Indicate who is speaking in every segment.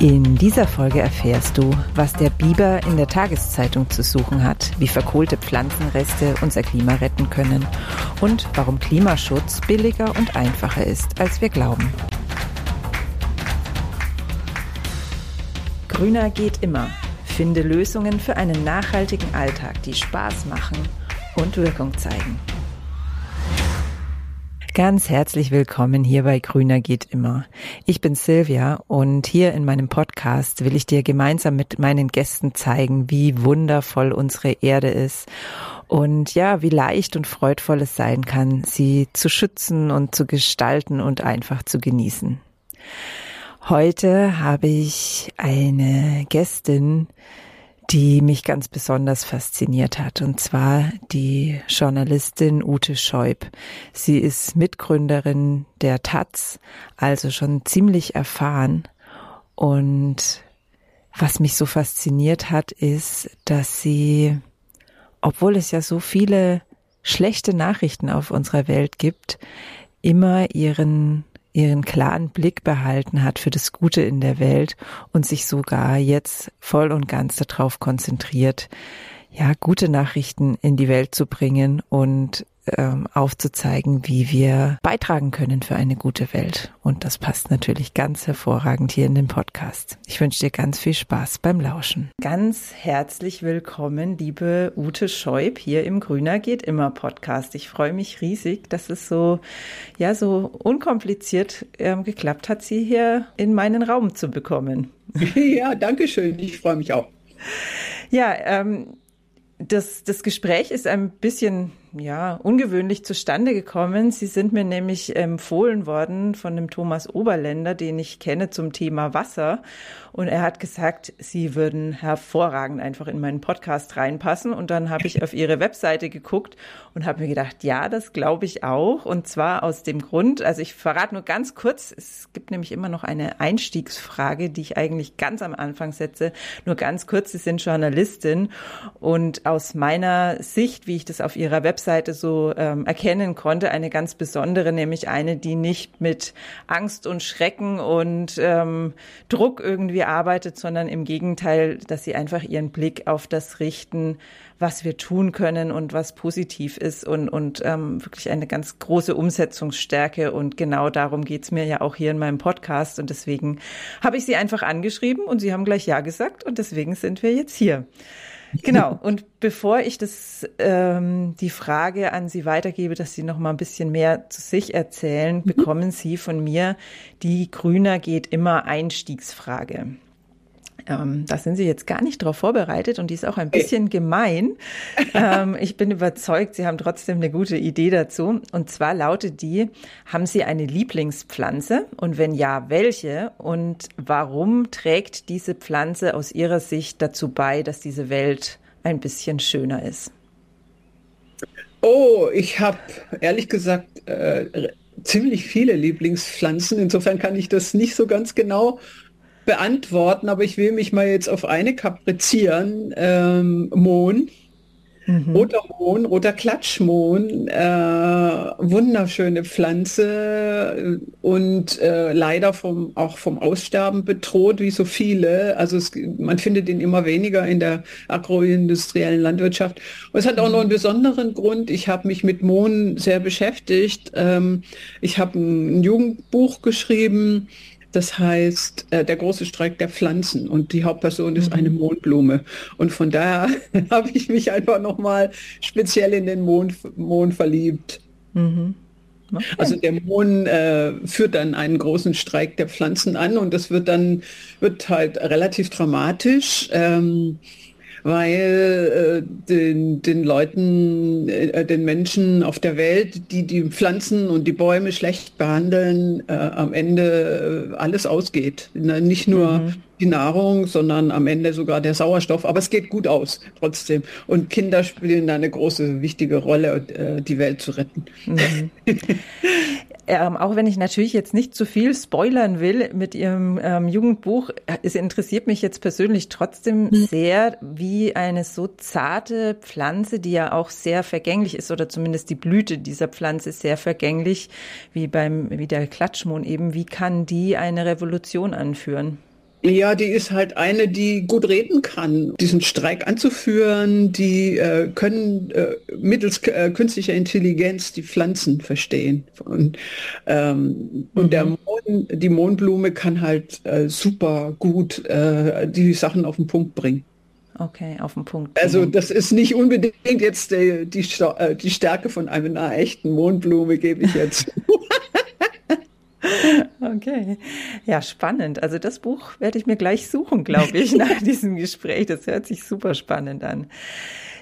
Speaker 1: In dieser Folge erfährst du, was der Biber in der Tageszeitung zu suchen hat, wie verkohlte Pflanzenreste unser Klima retten können und warum Klimaschutz billiger und einfacher ist, als wir glauben. Grüner geht immer. Finde Lösungen für einen nachhaltigen Alltag, die Spaß machen und Wirkung zeigen. Ganz herzlich willkommen hier bei Grüner geht immer. Ich bin Silvia und hier in meinem Podcast will ich dir gemeinsam mit meinen Gästen zeigen, wie wundervoll unsere Erde ist und ja, wie leicht und freudvoll es sein kann, sie zu schützen und zu gestalten und einfach zu genießen. Heute habe ich eine Gästin, die mich ganz besonders fasziniert hat, und zwar die Journalistin Ute Scheub. Sie ist Mitgründerin der Taz, also schon ziemlich erfahren. Und was mich so fasziniert hat, ist, dass sie, obwohl es ja so viele schlechte Nachrichten auf unserer Welt gibt, immer ihren ihren klaren Blick behalten hat für das Gute in der Welt und sich sogar jetzt voll und ganz darauf konzentriert, ja, gute Nachrichten in die Welt zu bringen und ähm, aufzuzeigen, wie wir beitragen können für eine gute Welt. Und das passt natürlich ganz hervorragend hier in den Podcast. Ich wünsche dir ganz viel Spaß beim Lauschen. Ganz herzlich willkommen, liebe Ute Scheub, hier im Grüner geht immer Podcast. Ich freue mich riesig, dass es so, ja, so unkompliziert ähm, geklappt hat, Sie hier in meinen Raum zu bekommen.
Speaker 2: Ja, danke schön. Ich freue mich auch.
Speaker 1: Ja, ähm, das, das Gespräch ist ein bisschen ja, ungewöhnlich zustande gekommen. Sie sind mir nämlich empfohlen worden von dem Thomas Oberländer, den ich kenne zum Thema Wasser. Und er hat gesagt, Sie würden hervorragend einfach in meinen Podcast reinpassen. Und dann habe ich auf Ihre Webseite geguckt und habe mir gedacht, ja, das glaube ich auch. Und zwar aus dem Grund, also ich verrate nur ganz kurz, es gibt nämlich immer noch eine Einstiegsfrage, die ich eigentlich ganz am Anfang setze. Nur ganz kurz, Sie sind Journalistin und aus meiner Sicht, wie ich das auf Ihrer Webseite so ähm, erkennen konnte, eine ganz besondere, nämlich eine, die nicht mit Angst und Schrecken und ähm, Druck irgendwie arbeitet, sondern im Gegenteil, dass sie einfach ihren Blick auf das richten, was wir tun können und was positiv ist und, und ähm, wirklich eine ganz große Umsetzungsstärke. Und genau darum geht's mir ja auch hier in meinem Podcast. Und deswegen habe ich sie einfach angeschrieben und sie haben gleich Ja gesagt und deswegen sind wir jetzt hier. Genau. Und bevor ich das, ähm, die Frage an Sie weitergebe, dass Sie noch mal ein bisschen mehr zu sich erzählen, mhm. bekommen Sie von mir die Grüner geht immer Einstiegsfrage. Ähm, da sind Sie jetzt gar nicht darauf vorbereitet und die ist auch ein bisschen gemein. Ähm, ich bin überzeugt, Sie haben trotzdem eine gute Idee dazu. Und zwar lautet die, haben Sie eine Lieblingspflanze? Und wenn ja, welche? Und warum trägt diese Pflanze aus Ihrer Sicht dazu bei, dass diese Welt ein bisschen schöner ist?
Speaker 2: Oh, ich habe ehrlich gesagt äh, ziemlich viele Lieblingspflanzen. Insofern kann ich das nicht so ganz genau beantworten, aber ich will mich mal jetzt auf eine kaprizieren. Ähm, Mohn. Mhm. Roter Mohn, roter Klatschmohn, äh, wunderschöne Pflanze und äh, leider vom, auch vom Aussterben bedroht, wie so viele. Also es, man findet ihn immer weniger in der agroindustriellen Landwirtschaft. Und es hat auch noch einen besonderen Grund. Ich habe mich mit Mohn sehr beschäftigt. Ähm, ich habe ein Jugendbuch geschrieben, das heißt, äh, der große Streik der Pflanzen und die Hauptperson ist eine mhm. Mondblume. Und von daher habe ich mich einfach nochmal speziell in den Mond, Mond verliebt. Mhm. Okay. Also der Mond äh, führt dann einen großen Streik der Pflanzen an und das wird dann wird halt relativ dramatisch. Ähm, weil äh, den, den Leuten, äh, den Menschen auf der Welt, die die Pflanzen und die Bäume schlecht behandeln, äh, am Ende äh, alles ausgeht. Nicht nur mhm die Nahrung, sondern am Ende sogar der Sauerstoff. Aber es geht gut aus trotzdem. Und Kinder spielen da eine große, wichtige Rolle, äh, die Welt zu retten. Mhm.
Speaker 1: ähm, auch wenn ich natürlich jetzt nicht zu viel spoilern will mit Ihrem ähm, Jugendbuch, es interessiert mich jetzt persönlich trotzdem mhm. sehr, wie eine so zarte Pflanze, die ja auch sehr vergänglich ist, oder zumindest die Blüte dieser Pflanze ist sehr vergänglich, wie beim, wie der Klatschmohn eben, wie kann die eine Revolution anführen?
Speaker 2: Ja, die ist halt eine, die gut reden kann, diesen Streik anzuführen. Die äh, können äh, mittels äh, künstlicher Intelligenz die Pflanzen verstehen. Und, ähm, und der mhm. Mohn, die Mohnblume kann halt äh, super gut äh, die Sachen auf den Punkt bringen.
Speaker 1: Okay, auf den Punkt.
Speaker 2: Also das ist nicht unbedingt jetzt die, die, äh, die Stärke von einer echten Mohnblume, gebe ich jetzt.
Speaker 1: Okay. Ja, spannend. Also das Buch werde ich mir gleich suchen, glaube ich, nach diesem Gespräch. Das hört sich super spannend an.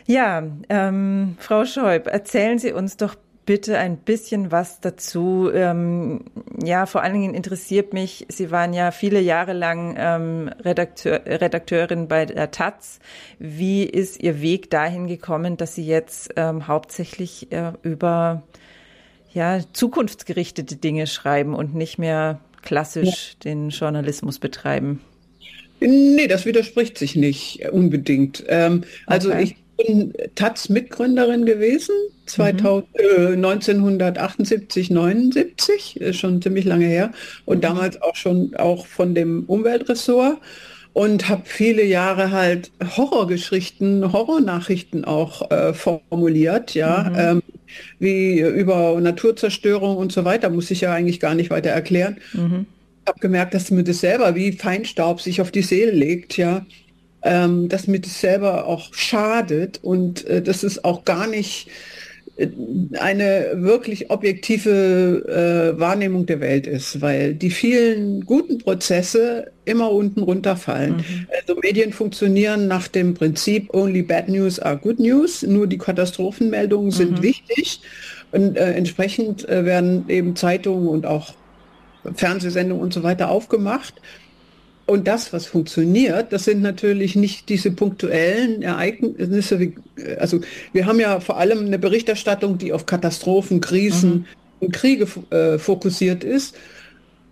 Speaker 1: Ja, ähm, Frau Scheub, erzählen Sie uns doch bitte ein bisschen was dazu. Ähm, ja, vor allen Dingen interessiert mich, Sie waren ja viele Jahre lang ähm, Redakteur, Redakteurin bei der Taz. Wie ist Ihr Weg dahin gekommen, dass Sie jetzt ähm, hauptsächlich äh, über ja, zukunftsgerichtete Dinge schreiben und nicht mehr klassisch ja. den Journalismus betreiben.
Speaker 2: Nee, das widerspricht sich nicht unbedingt. Ähm, also okay. ich bin Taz-Mitgründerin gewesen, 2000, mhm. äh, 1978, 79, ist schon ziemlich lange her und mhm. damals auch schon auch von dem Umweltressort und habe viele Jahre halt Horrorgeschichten, Horrornachrichten auch äh, formuliert, ja, mhm. ähm, wie über Naturzerstörung und so weiter, muss ich ja eigentlich gar nicht weiter erklären. Mhm. Habe gemerkt, dass mir das selber wie Feinstaub sich auf die Seele legt, ja, ähm, dass mir das selber auch schadet und äh, das ist auch gar nicht eine wirklich objektive äh, Wahrnehmung der Welt ist, weil die vielen guten Prozesse immer unten runterfallen. Mhm. Also Medien funktionieren nach dem Prinzip Only bad news are good news, nur die Katastrophenmeldungen sind mhm. wichtig und äh, entsprechend äh, werden eben Zeitungen und auch Fernsehsendungen und so weiter aufgemacht. Und das, was funktioniert, das sind natürlich nicht diese punktuellen Ereignisse. Wie, also wir haben ja vor allem eine Berichterstattung, die auf Katastrophen, Krisen mhm. und Kriege äh, fokussiert ist.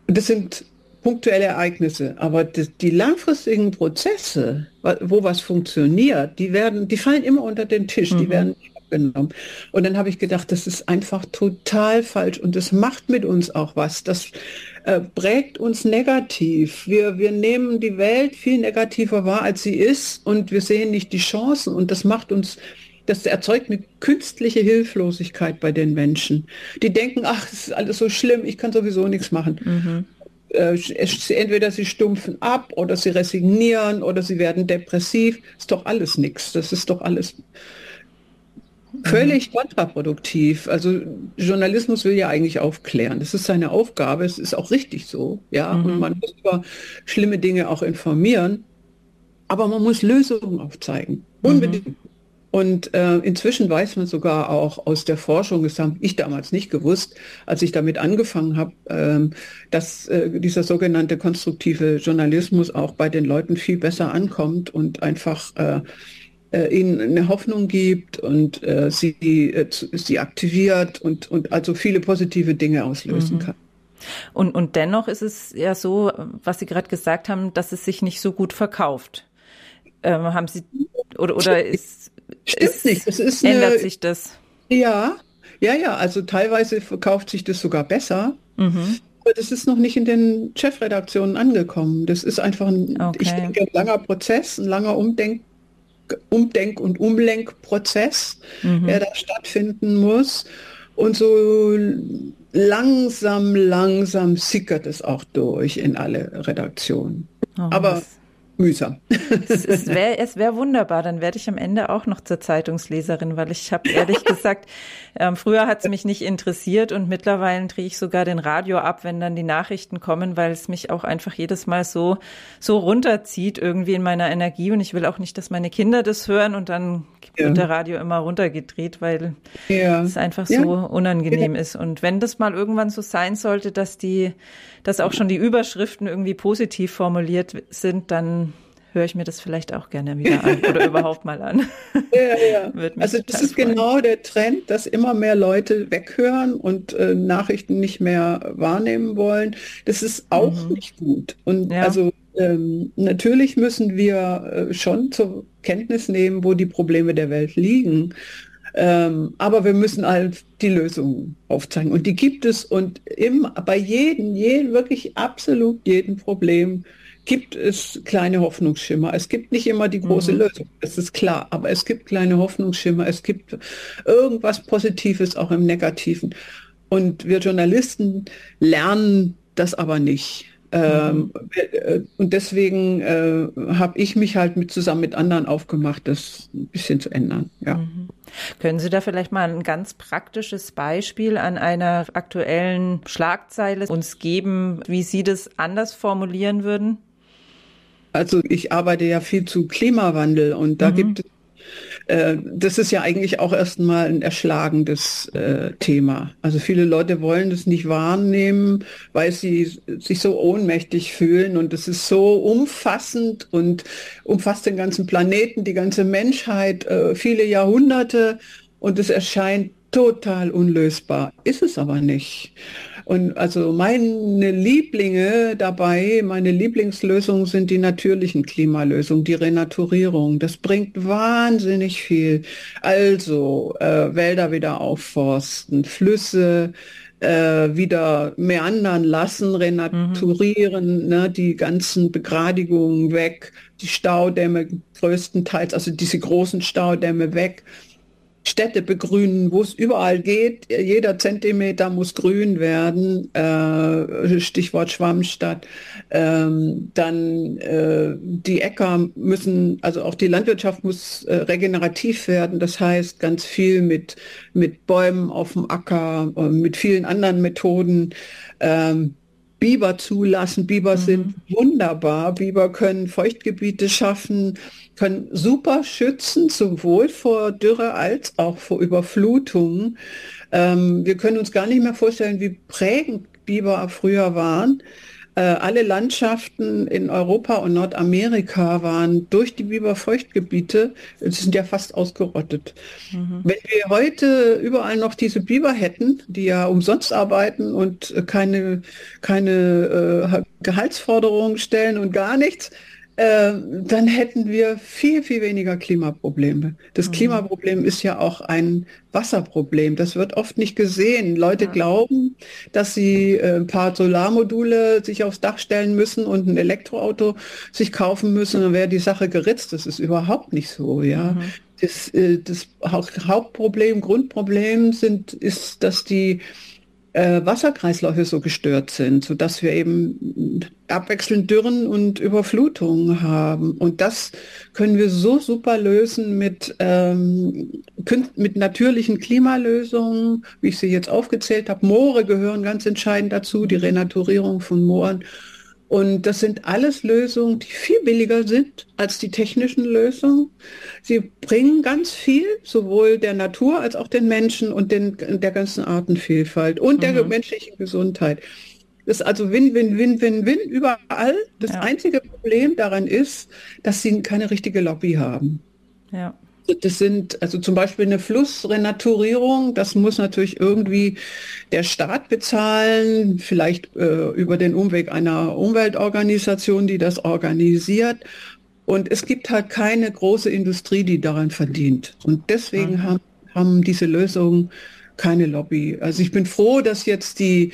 Speaker 2: Das sind punktuelle Ereignisse, aber die, die, langfristigen Prozesse, wo was funktioniert, die werden, die fallen immer unter den Tisch, mhm. die werden abgenommen. Und dann habe ich gedacht, das ist einfach total falsch und das macht mit uns auch was. Das äh, prägt uns negativ. Wir, wir nehmen die Welt viel negativer wahr, als sie ist und wir sehen nicht die Chancen und das macht uns das erzeugt eine künstliche Hilflosigkeit bei den Menschen. Die denken, ach, es ist alles so schlimm, ich kann sowieso nichts machen. Mhm. Äh, entweder sie stumpfen ab oder sie resignieren oder sie werden depressiv. Ist doch alles nichts. Das ist doch alles Völlig kontraproduktiv. Also Journalismus will ja eigentlich aufklären. Das ist seine Aufgabe. Es ist auch richtig so. Ja, mhm. und man muss über schlimme Dinge auch informieren. Aber man muss Lösungen aufzeigen. Unbedingt. Mhm. Und äh, inzwischen weiß man sogar auch aus der Forschung, das habe ich damals nicht gewusst, als ich damit angefangen habe, ähm, dass äh, dieser sogenannte konstruktive Journalismus auch bei den Leuten viel besser ankommt und einfach äh, äh, ihnen eine Hoffnung gibt und äh, sie, äh, sie aktiviert und, und also viele positive Dinge auslösen mhm. kann.
Speaker 1: Und, und dennoch ist es ja so, was Sie gerade gesagt haben, dass es sich nicht so gut verkauft. Ähm, haben Sie oder oder ist,
Speaker 2: ist nicht. Es ist
Speaker 1: ändert eine, sich das?
Speaker 2: Ja, ja, ja. Also teilweise verkauft sich das sogar besser. Mhm. Aber das ist noch nicht in den Chefredaktionen angekommen. Das ist einfach ein, okay. ich denke, ein langer Prozess, ein langer Umdenken Umdenk- und Umlenkprozess, mhm. der da stattfinden muss. Und so langsam, langsam sickert es auch durch in alle Redaktionen. Oh, Aber mühsam.
Speaker 1: Es, wäre wär wunderbar, dann werde ich am Ende auch noch zur Zeitungsleserin, weil ich habe ehrlich gesagt, ähm, früher hat es mich nicht interessiert und mittlerweile drehe ich sogar den Radio ab, wenn dann die Nachrichten kommen, weil es mich auch einfach jedes Mal so, so runterzieht irgendwie in meiner Energie und ich will auch nicht, dass meine Kinder das hören und dann wird der Radio immer runtergedreht, weil es einfach so unangenehm ist. Und wenn das mal irgendwann so sein sollte, dass die, dass auch schon die Überschriften irgendwie positiv formuliert sind, dann höre ich mir das vielleicht auch gerne wieder an oder überhaupt mal an.
Speaker 2: Ja, ja. also das ist freuen. genau der Trend, dass immer mehr Leute weghören und äh, Nachrichten nicht mehr wahrnehmen wollen. Das ist auch mhm. nicht gut. Und ja. also ähm, natürlich müssen wir äh, schon zur Kenntnis nehmen, wo die Probleme der Welt liegen. Ähm, aber wir müssen halt die Lösungen aufzeigen. Und die gibt es und im, bei jedem, jedem, wirklich absolut jedem Problem gibt es kleine Hoffnungsschimmer. Es gibt nicht immer die große mhm. Lösung, das ist klar, aber es gibt kleine Hoffnungsschimmer. Es gibt irgendwas Positives auch im Negativen. Und wir Journalisten lernen das aber nicht. Ähm, mhm. und deswegen äh, habe ich mich halt mit zusammen mit anderen aufgemacht, das ein bisschen zu ändern. Ja. Mhm.
Speaker 1: Können Sie da vielleicht mal ein ganz praktisches Beispiel an einer aktuellen Schlagzeile uns geben, wie Sie das anders formulieren würden?
Speaker 2: Also ich arbeite ja viel zu Klimawandel und da mhm. gibt es äh, das ist ja eigentlich auch erstmal ein erschlagendes äh, Thema. Also viele Leute wollen das nicht wahrnehmen, weil sie sich so ohnmächtig fühlen und es ist so umfassend und umfasst den ganzen Planeten, die ganze Menschheit, äh, viele Jahrhunderte und es erscheint total unlösbar. Ist es aber nicht. Und also meine Lieblinge dabei, meine Lieblingslösungen sind die natürlichen Klimalösungen, die Renaturierung. Das bringt wahnsinnig viel. Also äh, Wälder wieder aufforsten, Flüsse äh, wieder meandern lassen, renaturieren, mhm. ne, die ganzen Begradigungen weg, die Staudämme größtenteils, also diese großen Staudämme weg Städte begrünen, wo es überall geht. Jeder Zentimeter muss grün werden. Äh, Stichwort Schwammstadt. Ähm, dann äh, die Äcker müssen, also auch die Landwirtschaft muss äh, regenerativ werden. Das heißt ganz viel mit, mit Bäumen auf dem Acker, äh, mit vielen anderen Methoden. Ähm, Biber zulassen. Biber mhm. sind wunderbar. Biber können Feuchtgebiete schaffen, können super schützen, sowohl vor Dürre als auch vor Überflutungen. Ähm, wir können uns gar nicht mehr vorstellen, wie prägend Biber früher waren. Äh, alle Landschaften in Europa und Nordamerika waren durch die Biberfeuchtgebiete, sie sind ja fast ausgerottet. Mhm. Wenn wir heute überall noch diese Biber hätten, die ja umsonst arbeiten und keine, keine äh, Gehaltsforderungen stellen und gar nichts, äh, dann hätten wir viel, viel weniger Klimaprobleme. Das mhm. Klimaproblem ist ja auch ein Wasserproblem. Das wird oft nicht gesehen. Leute ja. glauben, dass sie äh, ein paar Solarmodule sich aufs Dach stellen müssen und ein Elektroauto sich kaufen müssen, dann wäre die Sache geritzt. Das ist überhaupt nicht so, ja. Mhm. Das, äh, das Hauptproblem, Grundproblem sind, ist, dass die äh, Wasserkreisläufe so gestört sind, sodass wir eben abwechselnd Dürren und Überflutungen haben. Und das können wir so super lösen mit, ähm, mit natürlichen Klimalösungen, wie ich sie jetzt aufgezählt habe. Moore gehören ganz entscheidend dazu, die Renaturierung von Mooren und das sind alles Lösungen, die viel billiger sind als die technischen Lösungen. Sie bringen ganz viel, sowohl der Natur als auch den Menschen und den, der ganzen Artenvielfalt und mhm. der menschlichen Gesundheit. Das ist also Win, Win, Win, Win, Win überall. Das ja. einzige Problem daran ist, dass sie keine richtige Lobby haben. Ja. Das sind also zum Beispiel eine Flussrenaturierung, das muss natürlich irgendwie der Staat bezahlen, vielleicht äh, über den Umweg einer Umweltorganisation, die das organisiert. Und es gibt halt keine große Industrie, die daran verdient. Und deswegen mhm. haben, haben diese Lösungen keine Lobby. Also ich bin froh, dass jetzt die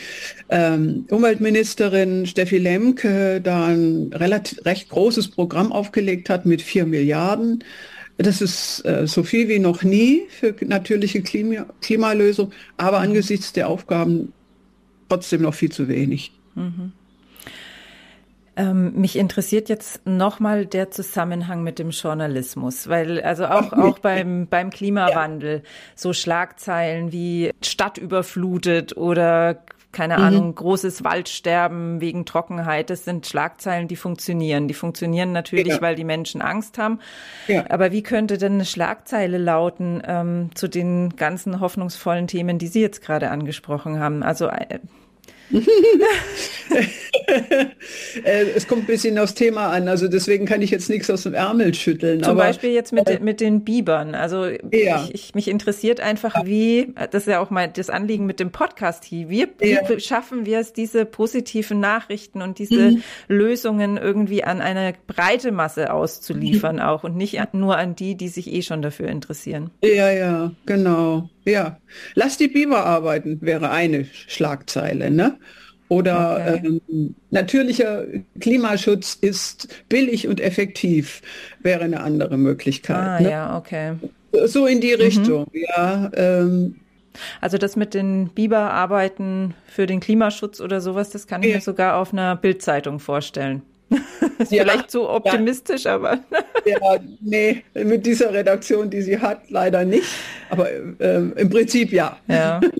Speaker 2: ähm, Umweltministerin Steffi Lemke da ein relativ recht großes Programm aufgelegt hat mit vier Milliarden. Das ist äh, so viel wie noch nie für natürliche Klima Klimalösung, aber angesichts der Aufgaben trotzdem noch viel zu wenig. Mhm.
Speaker 1: Ähm, mich interessiert jetzt nochmal der Zusammenhang mit dem Journalismus, weil also auch, auch beim, beim Klimawandel ja. so Schlagzeilen wie Stadt überflutet oder keine mhm. Ahnung, großes Waldsterben wegen Trockenheit. Das sind Schlagzeilen, die funktionieren. Die funktionieren natürlich, ja. weil die Menschen Angst haben. Ja. Aber wie könnte denn eine Schlagzeile lauten ähm, zu den ganzen hoffnungsvollen Themen, die Sie jetzt gerade angesprochen haben? Also
Speaker 2: äh, es kommt ein bisschen aufs Thema an, also deswegen kann ich jetzt nichts aus dem Ärmel schütteln.
Speaker 1: Zum aber, Beispiel jetzt mit, äh, mit den Bibern. Also ja. ich, ich, mich interessiert einfach, wie, das ist ja auch mal das Anliegen mit dem Podcast hier, wie, ja. wie schaffen wir es, diese positiven Nachrichten und diese mhm. Lösungen irgendwie an eine breite Masse auszuliefern mhm. auch und nicht nur an die, die sich eh schon dafür interessieren.
Speaker 2: Ja, ja, genau. Ja, lass die Biber arbeiten, wäre eine Schlagzeile, ne? Oder okay. ähm, natürlicher Klimaschutz ist billig und effektiv, wäre eine andere Möglichkeit.
Speaker 1: Ah, ne? ja, okay.
Speaker 2: So in die mhm. Richtung, mhm. ja. Ähm,
Speaker 1: also das mit den Biberarbeiten für den Klimaschutz oder sowas, das kann ich ja. mir sogar auf einer Bildzeitung vorstellen. ist ja, vielleicht zu optimistisch, ja. aber.
Speaker 2: ja, nee, mit dieser Redaktion, die sie hat, leider nicht. Aber äh, im Prinzip ja.
Speaker 1: Ja.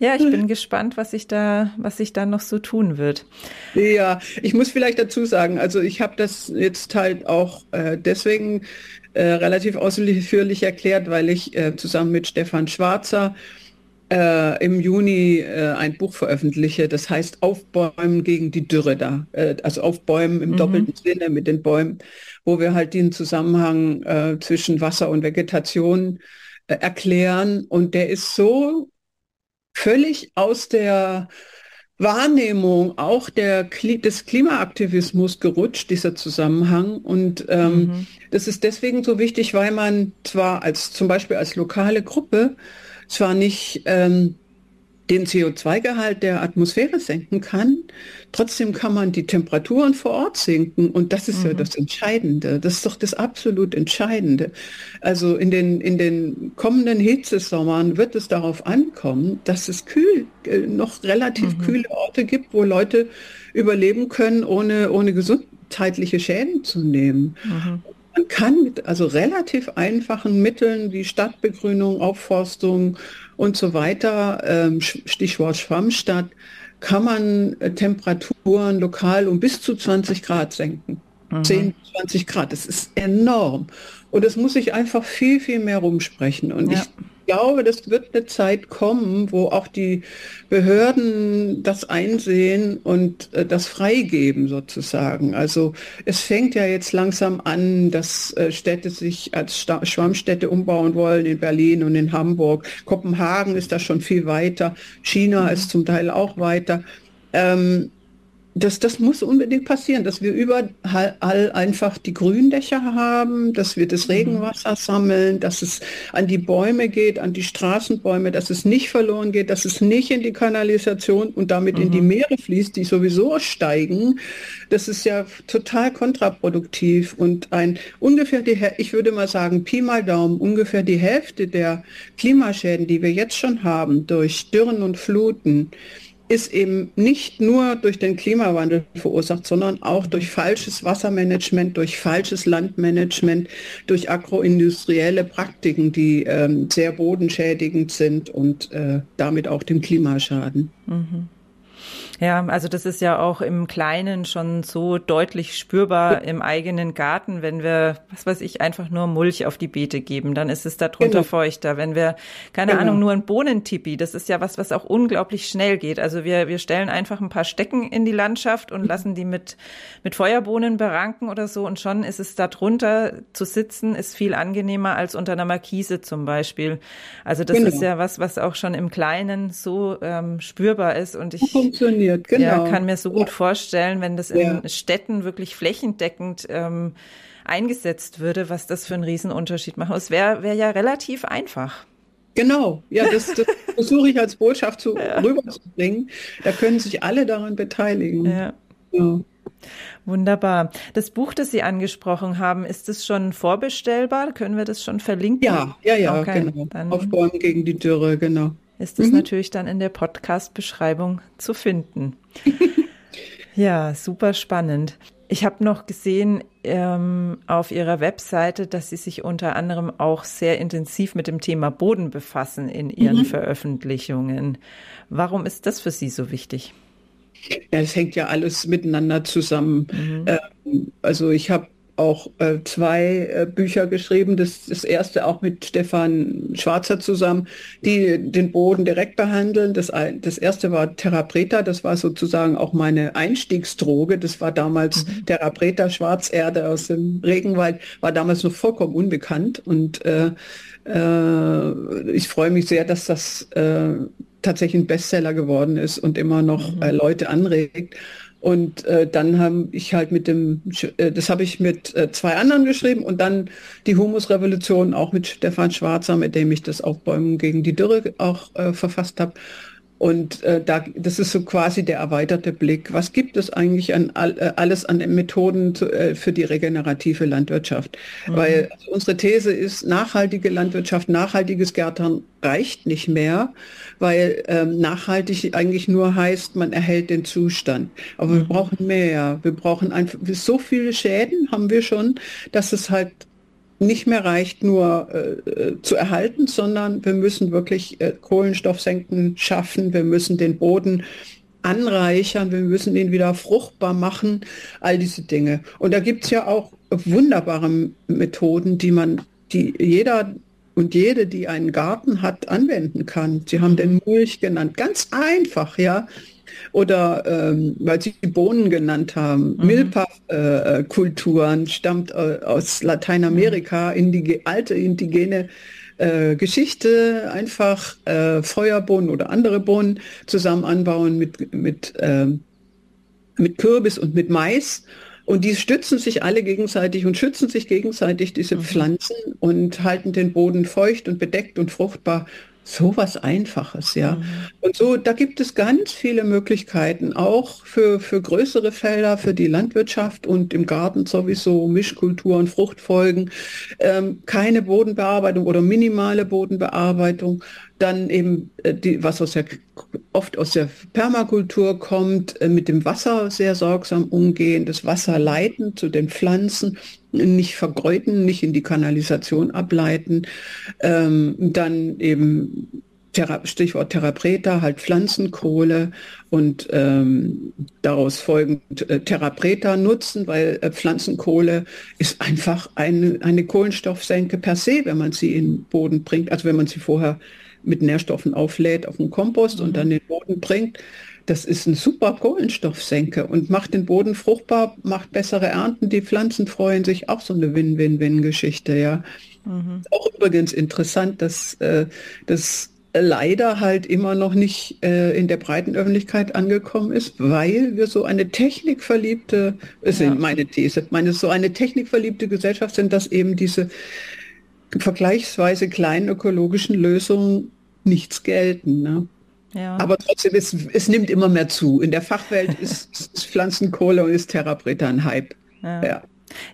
Speaker 1: Ja, ich bin gespannt, was sich da, was sich da noch so tun wird.
Speaker 2: Ja, ich muss vielleicht dazu sagen, also ich habe das jetzt halt auch äh, deswegen äh, relativ ausführlich erklärt, weil ich äh, zusammen mit Stefan Schwarzer äh, im Juni äh, ein Buch veröffentliche, das heißt Aufbäumen gegen die Dürre da. Äh, also Aufbäumen im mhm. doppelten Sinne mit den Bäumen, wo wir halt den Zusammenhang äh, zwischen Wasser und Vegetation äh, erklären. Und der ist so völlig aus der Wahrnehmung auch der, des Klimaaktivismus gerutscht, dieser Zusammenhang. Und ähm, mhm. das ist deswegen so wichtig, weil man zwar als zum Beispiel als lokale Gruppe zwar nicht ähm, den CO2-Gehalt der Atmosphäre senken kann, trotzdem kann man die Temperaturen vor Ort senken. Und das ist mhm. ja das Entscheidende. Das ist doch das absolut Entscheidende. Also in den, in den kommenden Hitzesommern wird es darauf ankommen, dass es kühl, äh, noch relativ mhm. kühle Orte gibt, wo Leute überleben können, ohne, ohne gesundheitliche Schäden zu nehmen. Mhm. Man kann mit also relativ einfachen Mitteln wie Stadtbegrünung, Aufforstung und so weiter, ähm, Stichwort Schwammstadt, kann man äh, Temperaturen lokal um bis zu 20 Grad senken. Mhm. 10, 20 Grad, das ist enorm. Und es muss sich einfach viel, viel mehr rumsprechen. Und ja. ich glaube, das wird eine Zeit kommen, wo auch die Behörden das einsehen und äh, das freigeben sozusagen. Also es fängt ja jetzt langsam an, dass äh, Städte sich als Sta Schwammstädte umbauen wollen in Berlin und in Hamburg. Kopenhagen ist da schon viel weiter. China mhm. ist zum Teil auch weiter. Ähm, das, das muss unbedingt passieren, dass wir überall einfach die Gründächer haben, dass wir das mhm. Regenwasser sammeln, dass es an die Bäume geht, an die Straßenbäume, dass es nicht verloren geht, dass es nicht in die Kanalisation und damit mhm. in die mhm. Meere fließt, die sowieso steigen. Das ist ja total kontraproduktiv und ein ungefähr die, ich würde mal sagen, Pi mal Daumen, ungefähr die Hälfte der Klimaschäden, die wir jetzt schon haben durch Dürren und Fluten, ist eben nicht nur durch den Klimawandel verursacht, sondern auch durch falsches Wassermanagement, durch falsches Landmanagement, durch agroindustrielle Praktiken, die ähm, sehr bodenschädigend sind und äh, damit auch dem Klima schaden. Mhm.
Speaker 1: Ja, also das ist ja auch im Kleinen schon so deutlich spürbar im eigenen Garten, wenn wir, was weiß ich, einfach nur Mulch auf die Beete geben, dann ist es darunter genau. feuchter. Wenn wir, keine genau. Ahnung, nur ein Bohnentipi, das ist ja was, was auch unglaublich schnell geht. Also wir, wir stellen einfach ein paar Stecken in die Landschaft und lassen die mit, mit Feuerbohnen beranken oder so und schon ist es darunter zu sitzen, ist viel angenehmer als unter einer Markise zum Beispiel. Also das genau. ist ja was, was auch schon im Kleinen so ähm, spürbar ist und ich
Speaker 2: funktioniert, genau.
Speaker 1: Ja, kann mir so gut ja. vorstellen, wenn das in ja. Städten wirklich flächendeckend ähm, eingesetzt würde, was das für einen Riesenunterschied macht. Es wäre wär ja relativ einfach.
Speaker 2: Genau, ja, das, das versuche ich als Botschaft zu, ja. rüberzubringen. Da können sich alle daran beteiligen. Ja. ja.
Speaker 1: Wunderbar. Das Buch, das Sie angesprochen haben, ist es schon vorbestellbar? Können wir das schon verlinken?
Speaker 2: Ja, ja, ja, okay. genau. Dann Aufbäumen gegen die Dürre, genau
Speaker 1: ist es mhm. natürlich dann in der Podcast-Beschreibung zu finden. ja, super spannend. Ich habe noch gesehen ähm, auf Ihrer Webseite, dass Sie sich unter anderem auch sehr intensiv mit dem Thema Boden befassen in Ihren mhm. Veröffentlichungen. Warum ist das für Sie so wichtig?
Speaker 2: Ja, es hängt ja alles miteinander zusammen. Mhm. Ähm, also ich habe auch äh, zwei äh, Bücher geschrieben. Das, das erste auch mit Stefan Schwarzer zusammen, die den Boden direkt behandeln. Das, das erste war Therapreta, das war sozusagen auch meine Einstiegsdroge. Das war damals mhm. Therapreta, Schwarzerde aus dem Regenwald, war damals noch vollkommen unbekannt. Und äh, äh, ich freue mich sehr, dass das äh, tatsächlich ein Bestseller geworden ist und immer noch mhm. äh, Leute anregt. Und äh, dann habe ich halt mit dem, äh, das habe ich mit äh, zwei anderen geschrieben und dann die Humusrevolution auch mit Stefan Schwarzer, mit dem ich das Aufbäumen gegen die Dürre auch äh, verfasst habe. Und äh, da, das ist so quasi der erweiterte Blick. Was gibt es eigentlich an all, äh, alles an Methoden zu, äh, für die regenerative Landwirtschaft? Mhm. Weil also unsere These ist, nachhaltige Landwirtschaft, nachhaltiges Gärtern reicht nicht mehr, weil ähm, nachhaltig eigentlich nur heißt, man erhält den Zustand. Aber mhm. wir brauchen mehr. Wir brauchen einfach so viele Schäden haben wir schon, dass es halt nicht mehr reicht, nur äh, äh, zu erhalten, sondern wir müssen wirklich äh, Kohlenstoffsenken schaffen, wir müssen den Boden anreichern, wir müssen ihn wieder fruchtbar machen, all diese Dinge. Und da gibt es ja auch wunderbare Methoden, die man, die jeder und jede, die einen Garten hat, anwenden kann. Sie haben den Mulch genannt. Ganz einfach, ja oder ähm, weil Sie Bohnen genannt haben, mhm. Milpa-Kulturen äh, stammt äh, aus Lateinamerika, mhm. indige, alte indigene äh, Geschichte, einfach äh, Feuerbohnen oder andere Bohnen zusammen anbauen mit, mit, ähm, mit Kürbis und mit Mais. Und die stützen sich alle gegenseitig und schützen sich gegenseitig, diese mhm. Pflanzen, und halten den Boden feucht und bedeckt und fruchtbar so was Einfaches, ja. Mhm. Und so, da gibt es ganz viele Möglichkeiten, auch für, für größere Felder, für die Landwirtschaft und im Garten sowieso Mischkulturen, Fruchtfolgen, ähm, keine Bodenbearbeitung oder minimale Bodenbearbeitung. Dann eben, äh, die, was aus der, oft aus der Permakultur kommt, äh, mit dem Wasser sehr sorgsam umgehen, das Wasser leiten zu den Pflanzen nicht vergeuden, nicht in die Kanalisation ableiten. Ähm, dann eben Thera Stichwort Therapreta, halt Pflanzenkohle und ähm, daraus folgend äh, Therapreta nutzen, weil äh, Pflanzenkohle ist einfach eine, eine Kohlenstoffsenke per se, wenn man sie in den Boden bringt, also wenn man sie vorher mit Nährstoffen auflädt auf den Kompost mhm. und dann den Boden bringt. Das ist ein super Kohlenstoffsenke und macht den Boden fruchtbar, macht bessere Ernten. Die Pflanzen freuen sich auch so eine Win-Win-Win-Geschichte, ja. Mhm. Auch übrigens interessant, dass äh, das leider halt immer noch nicht äh, in der breiten Öffentlichkeit angekommen ist, weil wir so eine technikverliebte, ist ja. meine These, meine so eine technikverliebte Gesellschaft sind, dass eben diese vergleichsweise kleinen ökologischen Lösungen nichts gelten. Ne? Ja. Aber trotzdem, es, es nimmt immer mehr zu. In der Fachwelt ist, ist Pflanzenkohle und ist Therapreta ein Hype.
Speaker 1: Ja. ja.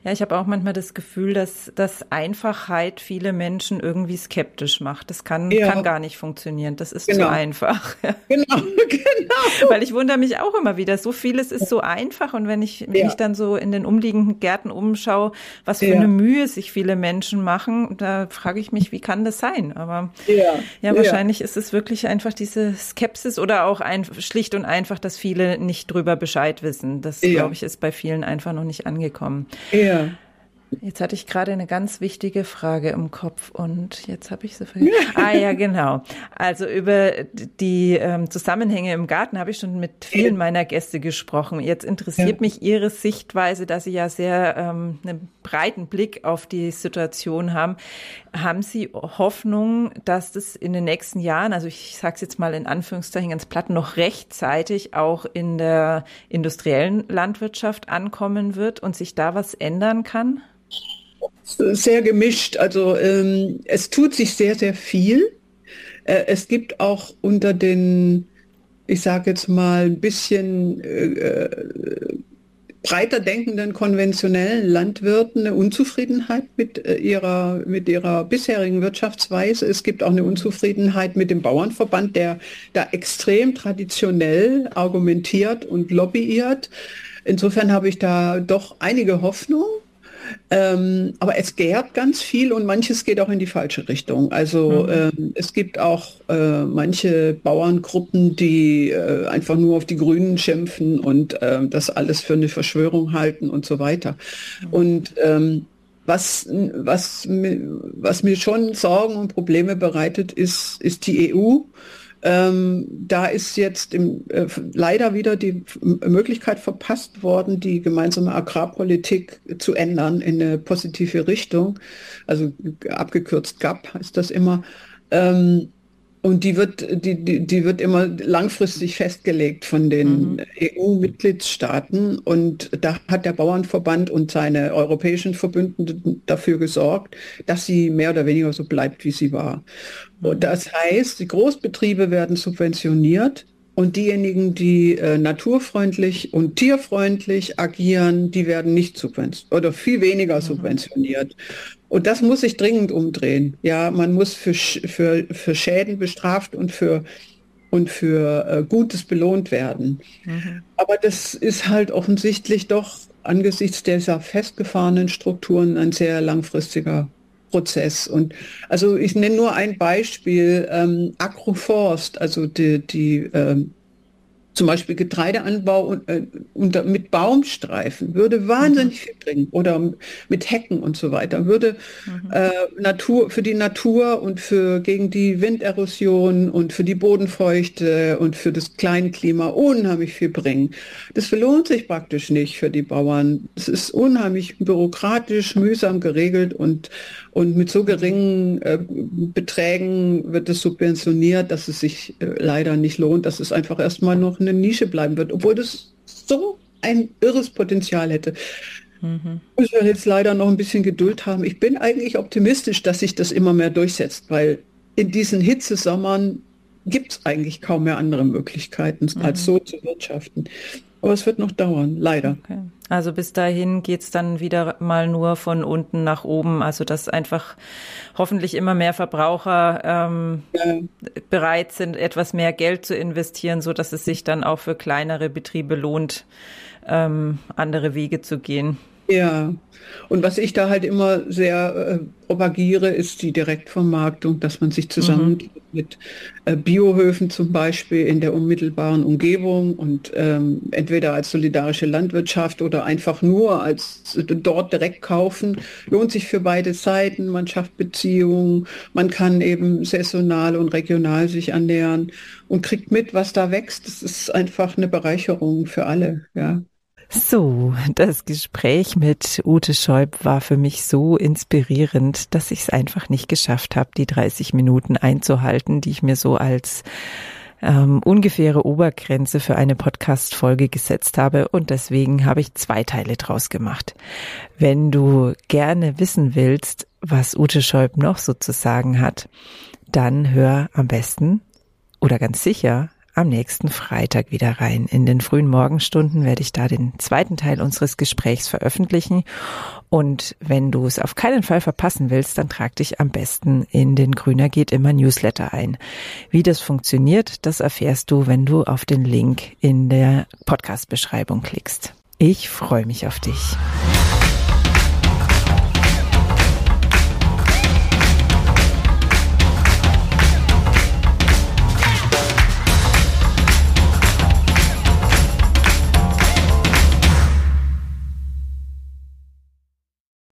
Speaker 1: Ja, ich habe auch manchmal das Gefühl, dass, dass Einfachheit viele Menschen irgendwie skeptisch macht. Das kann, ja. kann gar nicht funktionieren. Das ist genau. zu einfach. Genau, genau. Weil ich wundere mich auch immer wieder. So vieles ist so einfach. Und wenn ich ja. mich dann so in den umliegenden Gärten umschaue, was für ja. eine Mühe sich viele Menschen machen, da frage ich mich, wie kann das sein? Aber ja, wahrscheinlich ist es wirklich einfach diese Skepsis oder auch ein, schlicht und einfach, dass viele nicht drüber Bescheid wissen. Das, glaube ich, ist bei vielen einfach noch nicht angekommen.
Speaker 2: Ja.
Speaker 1: Jetzt hatte ich gerade eine ganz wichtige Frage im Kopf und jetzt habe ich sie vergessen. ah ja, genau. Also über die ähm, Zusammenhänge im Garten habe ich schon mit vielen meiner Gäste gesprochen. Jetzt interessiert ja. mich Ihre Sichtweise, dass Sie ja sehr ähm, einen breiten Blick auf die Situation haben. Haben Sie Hoffnung, dass das in den nächsten Jahren, also ich sage es jetzt mal in Anführungszeichen ganz platt, noch rechtzeitig auch in der industriellen Landwirtschaft ankommen wird und sich da was ändern kann?
Speaker 2: Sehr gemischt. Also ähm, es tut sich sehr, sehr viel. Äh, es gibt auch unter den, ich sage jetzt mal, ein bisschen äh, äh, breiter denkenden konventionellen Landwirten eine Unzufriedenheit mit äh, ihrer, mit ihrer bisherigen Wirtschaftsweise. Es gibt auch eine Unzufriedenheit mit dem Bauernverband, der da extrem traditionell argumentiert und lobbyiert. Insofern habe ich da doch einige Hoffnung. Ähm, aber es gärt ganz viel und manches geht auch in die falsche Richtung. Also mhm. ähm, es gibt auch äh, manche Bauerngruppen, die äh, einfach nur auf die Grünen schimpfen und äh, das alles für eine Verschwörung halten und so weiter. Mhm. Und ähm, was, was, was mir schon Sorgen und Probleme bereitet, ist, ist die EU. Ähm, da ist jetzt im, äh, leider wieder die Möglichkeit verpasst worden, die gemeinsame Agrarpolitik zu ändern in eine positive Richtung. Also abgekürzt GAP heißt das immer. Ähm, und die wird, die, die, die wird immer langfristig festgelegt von den mhm. EU-Mitgliedstaaten. Und da hat der Bauernverband und seine europäischen Verbündeten dafür gesorgt, dass sie mehr oder weniger so bleibt, wie sie war. Mhm. Und das heißt, die Großbetriebe werden subventioniert und diejenigen, die äh, naturfreundlich und tierfreundlich agieren, die werden nicht subventioniert oder viel weniger subventioniert. Und das muss sich dringend umdrehen. Ja, man muss für, für, für Schäden bestraft und für, und für äh, Gutes belohnt werden. Mhm. Aber das ist halt offensichtlich doch angesichts dieser festgefahrenen Strukturen ein sehr langfristiger Prozess. Und also ich nenne nur ein Beispiel, ähm, Agroforst, also die, die ähm, zum Beispiel Getreideanbau und, äh, unter, mit Baumstreifen würde wahnsinnig mhm. viel bringen oder mit Hecken und so weiter würde mhm. äh, Natur für die Natur und für gegen die Winderosion und für die Bodenfeuchte und für das Kleinklima unheimlich viel bringen. Das verlohnt sich praktisch nicht für die Bauern. Es ist unheimlich bürokratisch, mühsam geregelt und und mit so geringen äh, Beträgen wird es subventioniert, dass es sich äh, leider nicht lohnt, dass es einfach erstmal noch eine Nische bleiben wird, obwohl das so ein irres Potenzial hätte. Mhm. Muss ja jetzt leider noch ein bisschen Geduld haben. Ich bin eigentlich optimistisch, dass sich das immer mehr durchsetzt, weil in diesen Hitzesommern gibt es eigentlich kaum mehr andere Möglichkeiten, mhm. als so zu wirtschaften. Aber es wird noch dauern, leider. Okay.
Speaker 1: Also bis dahin geht's dann wieder mal nur von unten nach oben. Also dass einfach hoffentlich immer mehr Verbraucher ähm, bereit sind, etwas mehr Geld zu investieren, so dass es sich dann auch für kleinere Betriebe lohnt, ähm, andere Wege zu gehen.
Speaker 2: Ja, und was ich da halt immer sehr äh, propagiere, ist die Direktvermarktung, dass man sich zusammen mhm. mit äh, Biohöfen zum Beispiel in der unmittelbaren Umgebung und ähm, entweder als solidarische Landwirtschaft oder einfach nur als äh, dort direkt kaufen, lohnt sich für beide Seiten. Man schafft Beziehungen, man kann eben saisonal und regional sich ernähren und kriegt mit, was da wächst. Das ist einfach eine Bereicherung für alle, ja.
Speaker 1: So, das Gespräch mit Ute Scheub war für mich so inspirierend, dass ich es einfach nicht geschafft habe, die 30 Minuten einzuhalten, die ich mir so als ähm, ungefähre Obergrenze für eine Podcast-Folge gesetzt habe und deswegen habe ich zwei Teile draus gemacht. Wenn du gerne wissen willst, was Ute Scheub noch so zu sagen hat, dann hör am besten oder ganz sicher am nächsten Freitag wieder rein. In den frühen Morgenstunden werde ich da den zweiten Teil unseres Gesprächs veröffentlichen. Und wenn du es auf keinen Fall verpassen willst, dann trag dich am besten in den Grüner geht immer Newsletter ein. Wie das funktioniert, das erfährst du, wenn du auf den Link in der Podcast-Beschreibung klickst. Ich freue mich auf dich.